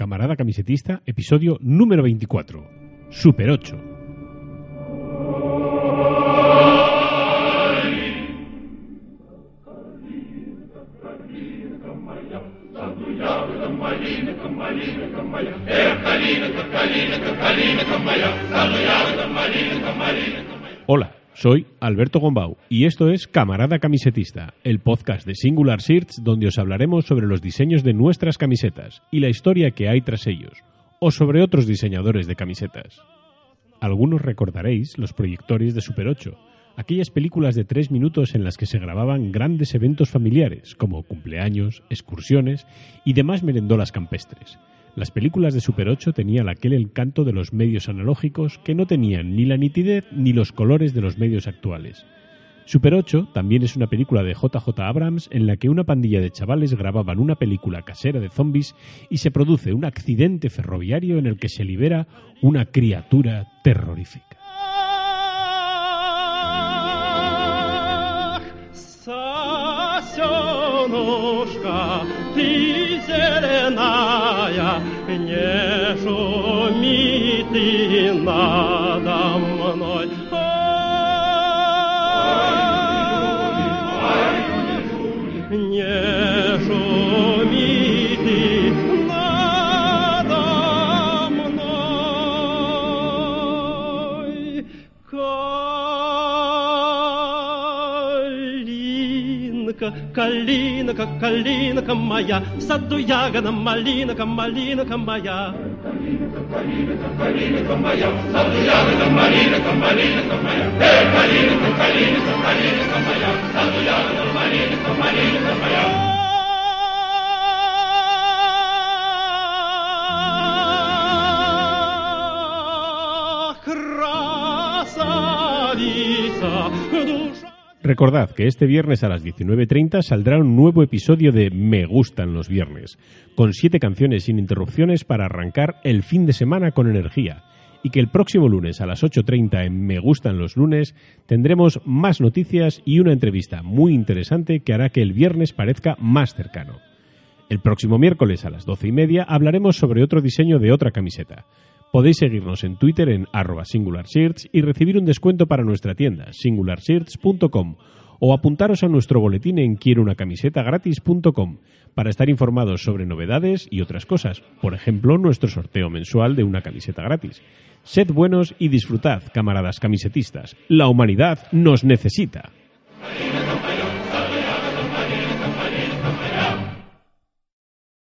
Camarada Camisetista, episodio número 24. Super 8. Hola, soy Alberto Gombau y esto es Camarada Camisetista, el podcast de Singular Shirts donde os hablaremos sobre los diseños de nuestras camisetas y la historia que hay tras ellos, o sobre otros diseñadores de camisetas. Algunos recordaréis los proyectores de Super 8, aquellas películas de tres minutos en las que se grababan grandes eventos familiares como cumpleaños, excursiones y demás merendolas campestres. Las películas de Super 8 tenían aquel encanto de los medios analógicos que no tenían ni la nitidez ni los colores de los medios actuales. Super 8 también es una película de JJ Abrams en la que una pandilla de chavales grababan una película casera de zombies y se produce un accidente ferroviario en el que se libera una criatura terrorífica. не шуми ты нам. калинка, калинка моя, в саду ягода малинка, малинка моя. Калинка, калинка, калинка моя, в саду ягода малинка, малинка моя. Эй, калинка, калинка, калинка моя, в саду ягода малинка, малинка моя. красавица, душа. Recordad que este viernes a las 19.30 saldrá un nuevo episodio de Me gustan los viernes, con siete canciones sin interrupciones para arrancar el fin de semana con energía. Y que el próximo lunes a las 8.30 en Me gustan los lunes tendremos más noticias y una entrevista muy interesante que hará que el viernes parezca más cercano. El próximo miércoles a las 12 y media hablaremos sobre otro diseño de otra camiseta. Podéis seguirnos en Twitter en arroba y recibir un descuento para nuestra tienda singularshirts.com o apuntaros a nuestro boletín en quierounacamisetagratis.com para estar informados sobre novedades y otras cosas, por ejemplo nuestro sorteo mensual de una camiseta gratis. Sed buenos y disfrutad, camaradas camisetistas. La humanidad nos necesita.